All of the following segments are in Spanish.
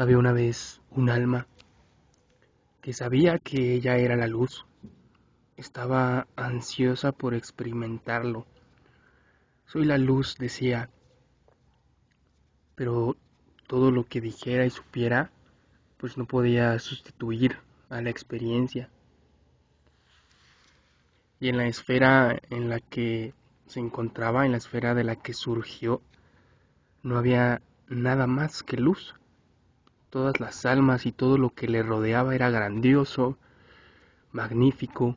Había una vez un alma que sabía que ella era la luz. Estaba ansiosa por experimentarlo. Soy la luz, decía, pero todo lo que dijera y supiera, pues no podía sustituir a la experiencia. Y en la esfera en la que se encontraba, en la esfera de la que surgió, no había nada más que luz todas las almas y todo lo que le rodeaba era grandioso, magnífico,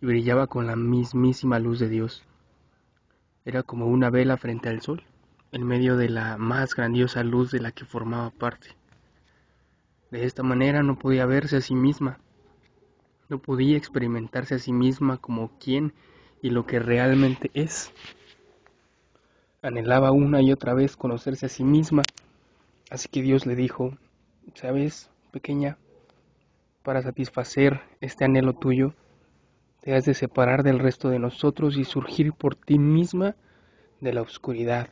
y brillaba con la mismísima luz de Dios. Era como una vela frente al sol, en medio de la más grandiosa luz de la que formaba parte. De esta manera no podía verse a sí misma, no podía experimentarse a sí misma como quien y lo que realmente es. Anhelaba una y otra vez conocerse a sí misma Así que Dios le dijo, ¿sabes, pequeña? Para satisfacer este anhelo tuyo, te has de separar del resto de nosotros y surgir por ti misma de la oscuridad.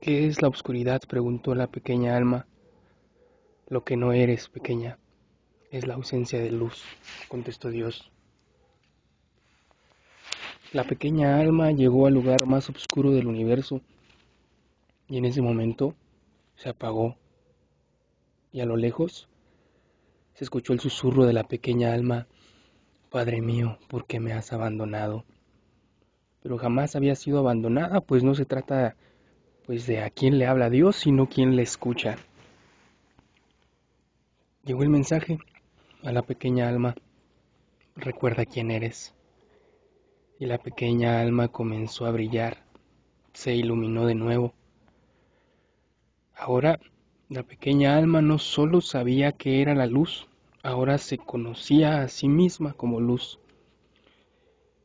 ¿Qué es la oscuridad? preguntó la pequeña alma. Lo que no eres, pequeña, es la ausencia de luz, contestó Dios. La pequeña alma llegó al lugar más oscuro del universo y en ese momento se apagó y a lo lejos se escuchó el susurro de la pequeña alma, Padre mío, ¿por qué me has abandonado? Pero jamás había sido abandonada, pues no se trata pues de a quién le habla Dios, sino quién le escucha. Llegó el mensaje a la pequeña alma, recuerda quién eres. Y la pequeña alma comenzó a brillar, se iluminó de nuevo Ahora la pequeña alma no solo sabía que era la luz, ahora se conocía a sí misma como luz.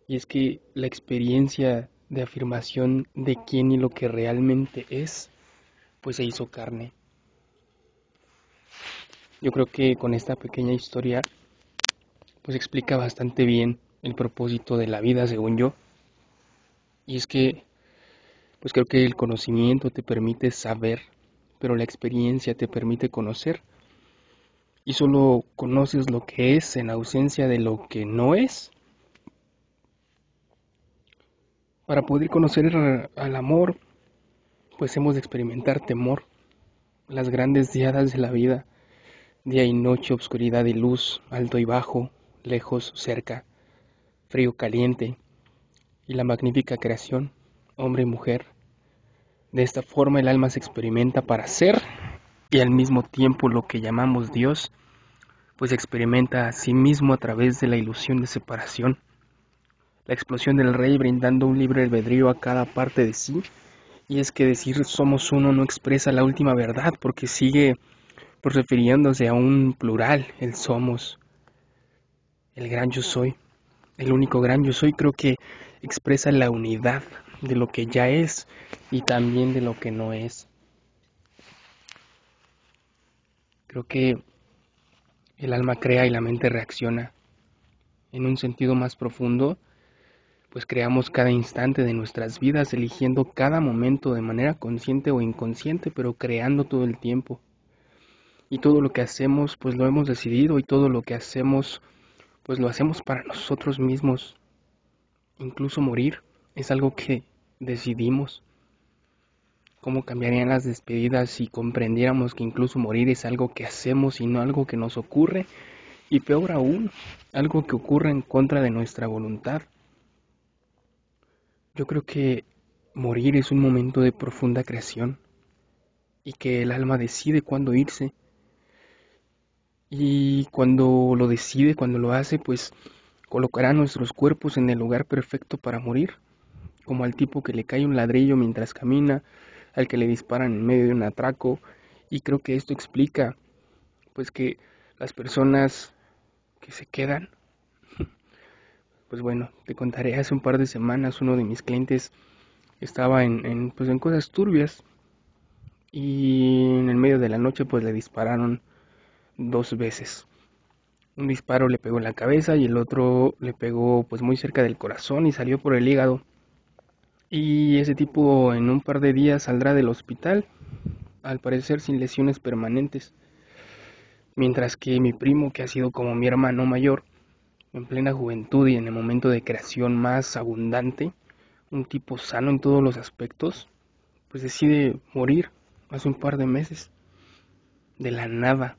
Y es que la experiencia de afirmación de quién y lo que realmente es, pues se hizo carne. Yo creo que con esta pequeña historia, pues explica bastante bien el propósito de la vida, según yo. Y es que, pues creo que el conocimiento te permite saber pero la experiencia te permite conocer y solo conoces lo que es en ausencia de lo que no es. Para poder conocer al amor, pues hemos de experimentar temor, las grandes diadas de la vida, día y noche, obscuridad y luz, alto y bajo, lejos, cerca, frío, caliente, y la magnífica creación, hombre y mujer, de esta forma el alma se experimenta para ser y al mismo tiempo lo que llamamos Dios, pues experimenta a sí mismo a través de la ilusión de separación. La explosión del rey brindando un libre albedrío a cada parte de sí, y es que decir somos uno no expresa la última verdad porque sigue pues, refiriéndose a un plural, el somos, el gran yo soy, el único gran yo soy creo que expresa la unidad de lo que ya es y también de lo que no es. Creo que el alma crea y la mente reacciona. En un sentido más profundo, pues creamos cada instante de nuestras vidas, eligiendo cada momento de manera consciente o inconsciente, pero creando todo el tiempo. Y todo lo que hacemos, pues lo hemos decidido y todo lo que hacemos, pues lo hacemos para nosotros mismos. Incluso morir es algo que decidimos. ¿Cómo cambiarían las despedidas si comprendiéramos que incluso morir es algo que hacemos y no algo que nos ocurre? Y peor aún, algo que ocurre en contra de nuestra voluntad. Yo creo que morir es un momento de profunda creación y que el alma decide cuándo irse. Y cuando lo decide, cuando lo hace, pues colocará nuestros cuerpos en el lugar perfecto para morir como al tipo que le cae un ladrillo mientras camina, al que le disparan en medio de un atraco, y creo que esto explica pues que las personas que se quedan pues bueno, te contaré hace un par de semanas uno de mis clientes estaba en, en, pues en cosas turbias y en el medio de la noche pues le dispararon dos veces. Un disparo le pegó en la cabeza y el otro le pegó pues muy cerca del corazón y salió por el hígado. Y ese tipo en un par de días saldrá del hospital al parecer sin lesiones permanentes, mientras que mi primo, que ha sido como mi hermano mayor, en plena juventud y en el momento de creación más abundante, un tipo sano en todos los aspectos, pues decide morir hace un par de meses, de la nada,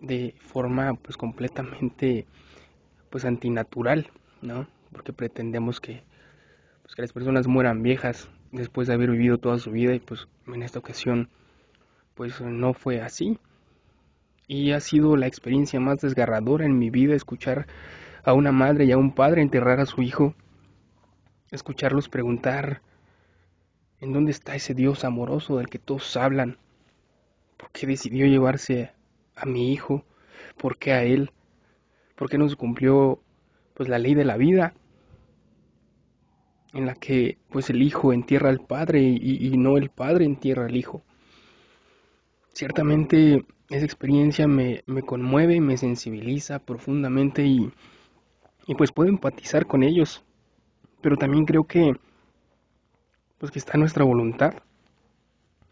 de forma pues completamente pues antinatural, ¿no? Porque pretendemos que, que las personas mueran viejas después de haber vivido toda su vida y pues en esta ocasión pues no fue así. Y ha sido la experiencia más desgarradora en mi vida escuchar a una madre y a un padre enterrar a su hijo, escucharlos preguntar ¿en dónde está ese Dios amoroso del que todos hablan? ¿Por qué decidió llevarse a mi hijo? ¿Por qué a él? ¿Por qué no se cumplió pues la ley de la vida? En la que pues el hijo entierra al padre y, no el padre entierra al hijo. Ciertamente esa experiencia me, me conmueve, me sensibiliza profundamente y, y pues puedo empatizar con ellos. Pero también creo que pues que está nuestra voluntad,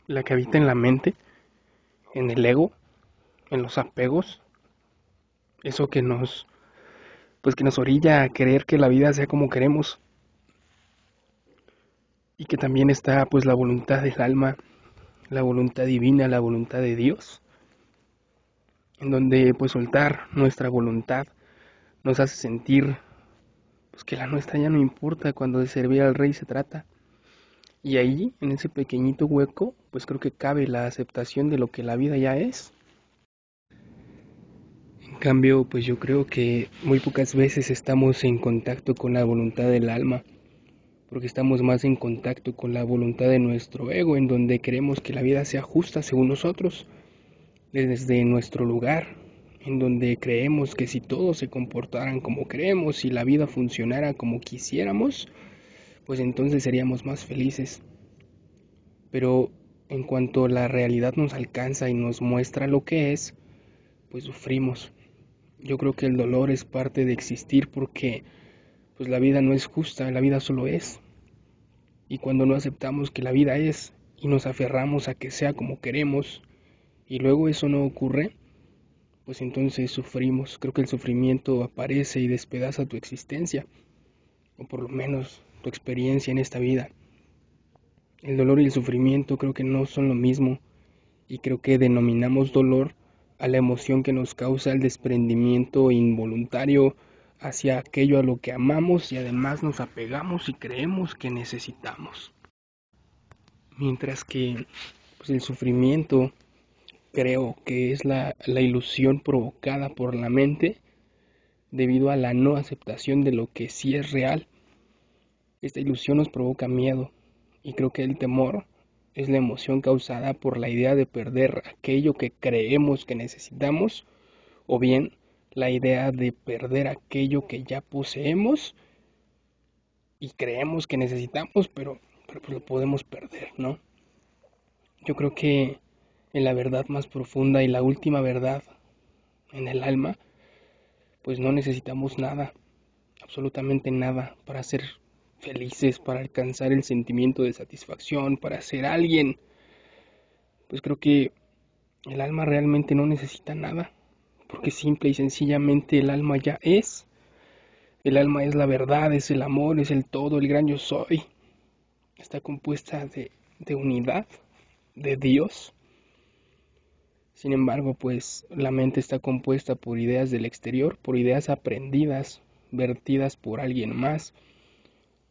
la que habita en la mente, en el ego, en los apegos, eso que nos pues que nos orilla a querer que la vida sea como queremos. Y que también está pues la voluntad del alma, la voluntad divina, la voluntad de Dios, en donde pues soltar nuestra voluntad nos hace sentir pues que la nuestra ya no importa cuando de servir al rey se trata. Y ahí, en ese pequeñito hueco, pues creo que cabe la aceptación de lo que la vida ya es. En cambio, pues yo creo que muy pocas veces estamos en contacto con la voluntad del alma, porque estamos más en contacto con la voluntad de nuestro ego, en donde queremos que la vida sea justa según nosotros, desde nuestro lugar, en donde creemos que si todos se comportaran como creemos y la vida funcionara como quisiéramos, pues entonces seríamos más felices. Pero en cuanto la realidad nos alcanza y nos muestra lo que es, pues sufrimos. Yo creo que el dolor es parte de existir porque pues la vida no es justa, la vida solo es. Y cuando no aceptamos que la vida es y nos aferramos a que sea como queremos y luego eso no ocurre, pues entonces sufrimos. Creo que el sufrimiento aparece y despedaza tu existencia, o por lo menos tu experiencia en esta vida. El dolor y el sufrimiento creo que no son lo mismo y creo que denominamos dolor a la emoción que nos causa el desprendimiento involuntario hacia aquello a lo que amamos y además nos apegamos y creemos que necesitamos. Mientras que pues, el sufrimiento creo que es la, la ilusión provocada por la mente debido a la no aceptación de lo que sí es real esta ilusión nos provoca miedo y creo que el temor es la emoción causada por la idea de perder aquello que creemos que necesitamos o bien la idea de perder aquello que ya poseemos y creemos que necesitamos, pero, pero pues lo podemos perder, ¿no? Yo creo que en la verdad más profunda y la última verdad en el alma, pues no necesitamos nada, absolutamente nada para ser felices, para alcanzar el sentimiento de satisfacción, para ser alguien, pues creo que el alma realmente no necesita nada, porque simple y sencillamente el alma ya es. El alma es la verdad, es el amor, es el todo, el gran yo soy. Está compuesta de, de unidad, de Dios. Sin embargo, pues la mente está compuesta por ideas del exterior, por ideas aprendidas, vertidas por alguien más,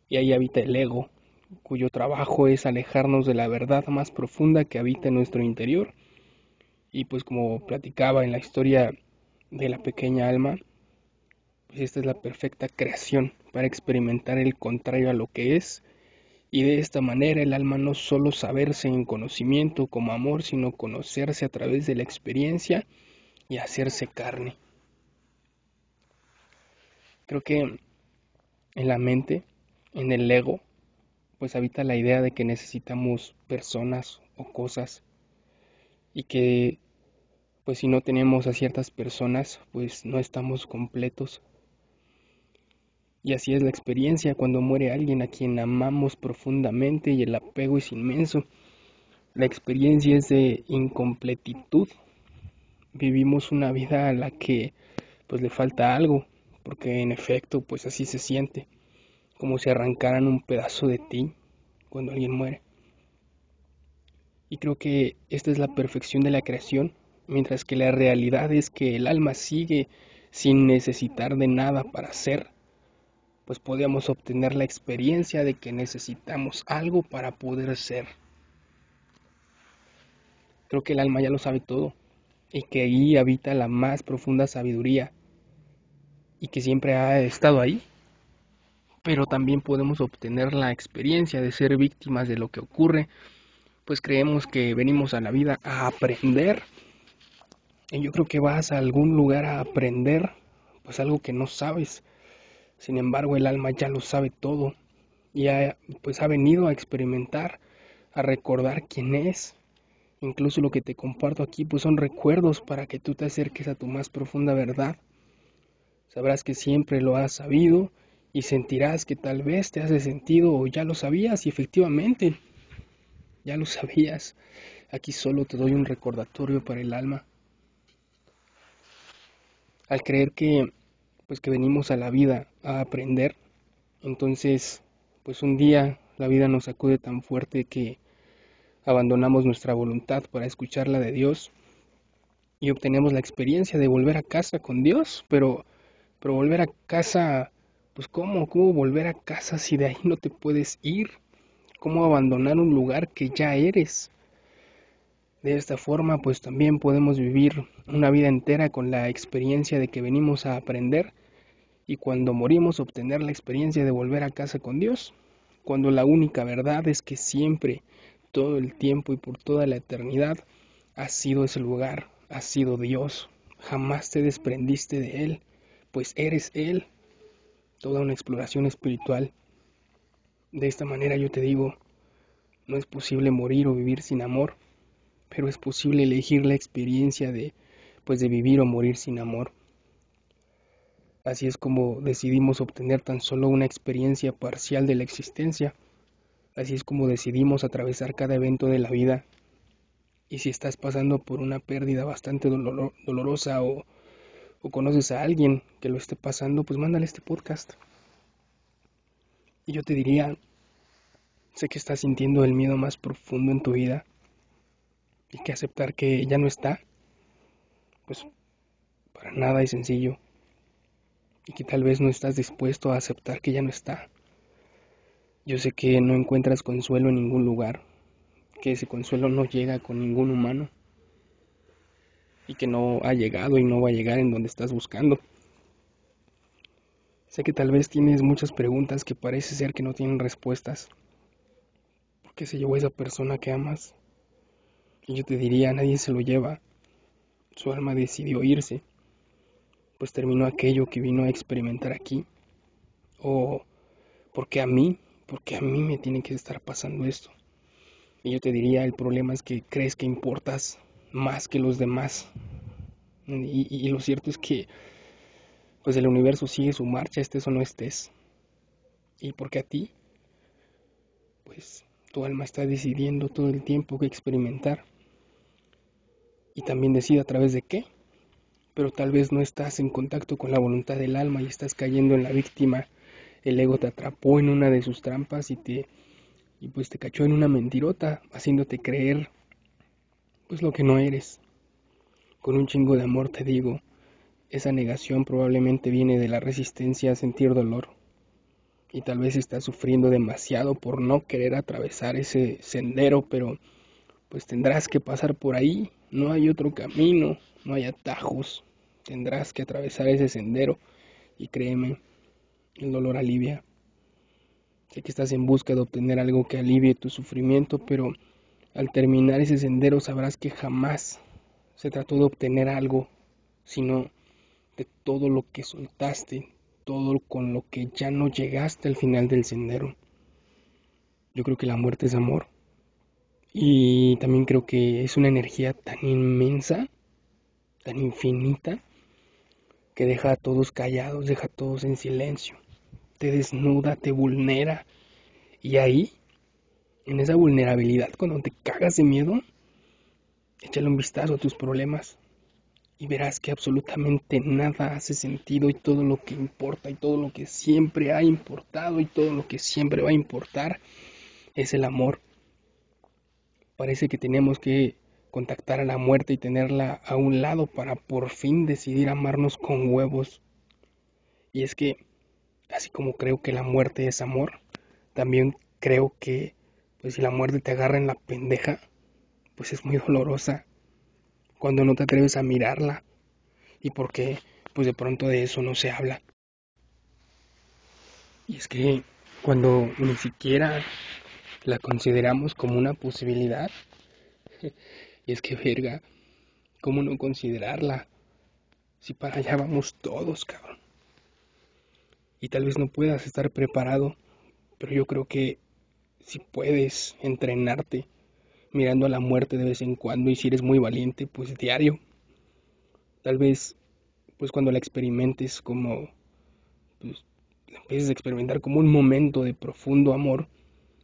y ahí habita el ego, cuyo trabajo es alejarnos de la verdad más profunda que habita en nuestro interior. Y pues como platicaba en la historia de la pequeña alma, pues esta es la perfecta creación para experimentar el contrario a lo que es. Y de esta manera el alma no solo saberse en conocimiento como amor, sino conocerse a través de la experiencia y hacerse carne. Creo que en la mente en el ego, pues habita la idea de que necesitamos personas o cosas y que pues si no tenemos a ciertas personas, pues no estamos completos. Y así es la experiencia cuando muere alguien a quien amamos profundamente y el apego es inmenso. La experiencia es de incompletitud. Vivimos una vida a la que pues le falta algo, porque en efecto pues así se siente, como si arrancaran un pedazo de ti cuando alguien muere. Y creo que esta es la perfección de la creación, mientras que la realidad es que el alma sigue sin necesitar de nada para ser, pues podemos obtener la experiencia de que necesitamos algo para poder ser. Creo que el alma ya lo sabe todo y que ahí habita la más profunda sabiduría y que siempre ha estado ahí. Pero también podemos obtener la experiencia de ser víctimas de lo que ocurre, pues creemos que venimos a la vida a aprender. Yo creo que vas a algún lugar a aprender, pues algo que no sabes. Sin embargo, el alma ya lo sabe todo y ha, pues ha venido a experimentar, a recordar quién es Incluso lo que te comparto aquí pues son recuerdos para que tú te acerques a tu más profunda verdad. Sabrás que siempre lo has sabido y sentirás que tal vez te hace sentido o ya lo sabías y efectivamente ya lo sabías. Aquí solo te doy un recordatorio para el alma. Al creer que pues que venimos a la vida a aprender, entonces pues un día la vida nos sacude tan fuerte que abandonamos nuestra voluntad para escuchar la de Dios y obtenemos la experiencia de volver a casa con Dios, pero, pero volver a casa, pues ¿cómo? ¿Cómo volver a casa si de ahí no te puedes ir? ¿Cómo abandonar un lugar que ya eres? De esta forma, pues también podemos vivir una vida entera con la experiencia de que venimos a aprender y cuando morimos obtener la experiencia de volver a casa con Dios, cuando la única verdad es que siempre todo el tiempo y por toda la eternidad, has sido ese lugar, has sido Dios, jamás te desprendiste de Él, pues eres Él, toda una exploración espiritual. De esta manera yo te digo, no es posible morir o vivir sin amor, pero es posible elegir la experiencia de pues de vivir o morir sin amor. Así es como decidimos obtener tan solo una experiencia parcial de la existencia Así es como decidimos atravesar cada evento de la vida. Y si estás pasando por una pérdida bastante dolorosa o, o conoces a alguien que lo esté pasando, pues mándale este podcast. Y yo te diría, sé que estás sintiendo el miedo más profundo en tu vida y que aceptar que ya no está, pues para nada es sencillo. Y que tal vez no estás dispuesto a aceptar que ya no está. Yo sé que no encuentras consuelo en ningún lugar, que ese consuelo no llega con ningún humano y que no ha llegado y no va a llegar en donde estás buscando. Sé que tal vez tienes muchas preguntas que parece ser que no tienen respuestas. ¿Por qué se llevó esa persona que amas? Y yo te diría, nadie se lo lleva. Su alma decidió irse, pues terminó aquello que vino a experimentar aquí. O porque a mí porque a mí me tiene que estar pasando esto. Y yo te diría, el problema es que crees que importas más que los demás. Y, lo cierto es que pues el universo sigue su marcha, estés o no estés. Y porque a ti, pues tu alma está decidiendo todo el tiempo que experimentar. Y también decide a través de qué. Pero tal vez no estás en contacto con la voluntad del alma y estás cayendo en la víctima el ego te atrapó en una de sus trampas y te y pues te cachó en una mentirota, haciéndote creer pues lo que no eres. Con un chingo de amor te digo, esa negación probablemente viene de la resistencia a sentir dolor. Y tal vez estás sufriendo demasiado por no querer atravesar ese sendero, pero pues tendrás que pasar por ahí, no hay otro camino, no hay atajos, tendrás que atravesar ese sendero y créeme, el dolor alivia. Sé que estás en busca de obtener algo que alivie tu sufrimiento, pero al terminar ese sendero sabrás que jamás se trató de obtener algo, sino de todo lo que soltaste, todo con lo que ya no llegaste al final del sendero. Yo creo que la muerte es amor. Y también creo que es una energía tan inmensa, tan infinita, que deja a todos callados, deja a todos en silencio, te desnuda, te vulnera. Y ahí, en esa vulnerabilidad, cuando te cagas de miedo, échale un vistazo a tus problemas y verás que absolutamente nada hace sentido y todo lo que importa y todo lo que siempre ha importado y todo lo que siempre va a importar es el amor. Parece que tenemos que contactar a la muerte y tenerla a un lado para por fin decidir amarnos con huevos. Y es que, así como creo que la muerte es amor, también creo que, pues si la muerte te agarra en la pendeja, pues es muy dolorosa cuando no te atreves a mirarla y porque, pues de pronto de eso no se habla. Y es que cuando ni siquiera la consideramos como una posibilidad, y es que verga, ¿cómo no considerarla? Si para allá vamos todos, cabrón. Y tal vez no puedas estar preparado, pero yo creo que si puedes entrenarte mirando a la muerte de vez en cuando y si eres muy valiente, pues diario. Tal vez, pues cuando la experimentes como, pues la empieces a experimentar como un momento de profundo amor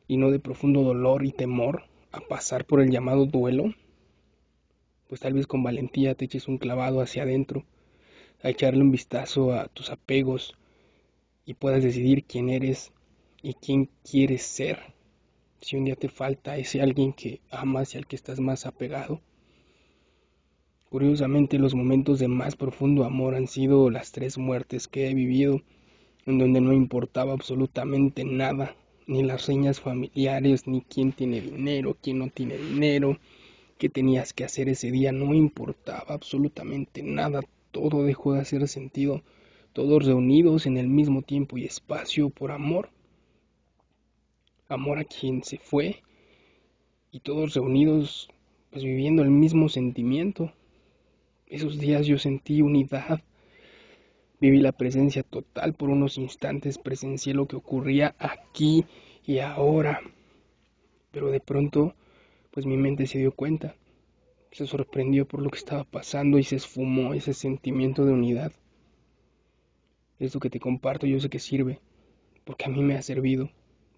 y no de profundo dolor y temor a pasar por el llamado duelo, pues tal vez con valentía te eches un clavado hacia adentro, a echarle un vistazo a tus apegos y puedas decidir quién eres y quién quieres ser. Si un día te falta ese alguien que amas y al que estás más apegado. Curiosamente los momentos de más profundo amor han sido las tres muertes que he vivido, en donde no importaba absolutamente nada, ni las señas familiares, ni quién tiene dinero, quién no tiene dinero, qué tenías que hacer ese día, no importaba absolutamente nada, todo dejó de hacer sentido, todos reunidos en el mismo tiempo y espacio por amor, amor a quien se fue, y todos reunidos pues viviendo el mismo sentimiento. Esos días yo sentí unidad, viví la presencia total por unos instantes, presencié lo que ocurría aquí y ahora, pero de pronto pues mi mente se dio cuenta, se sorprendió por lo que estaba pasando y se esfumó ese sentimiento de unidad. Esto que te comparto yo sé que sirve, porque a mí me ha servido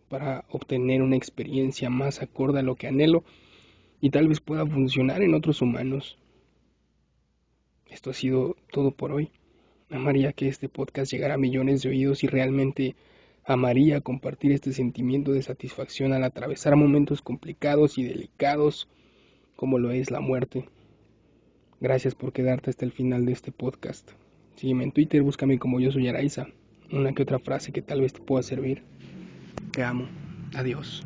para obtener una experiencia más acorde a lo que anhelo y tal vez pueda funcionar en otros humanos. Esto ha sido todo por hoy. Amaría que este podcast llegara a millones de oídos y realmente amaría compartir este sentimiento de satisfacción al atravesar momentos complicados y delicados como lo es la muerte. Gracias por quedarte hasta el final de este podcast. Sígueme en Twitter, búscame como yo soy Araiza. Una que otra frase que tal vez te pueda servir. Te amo. Adiós.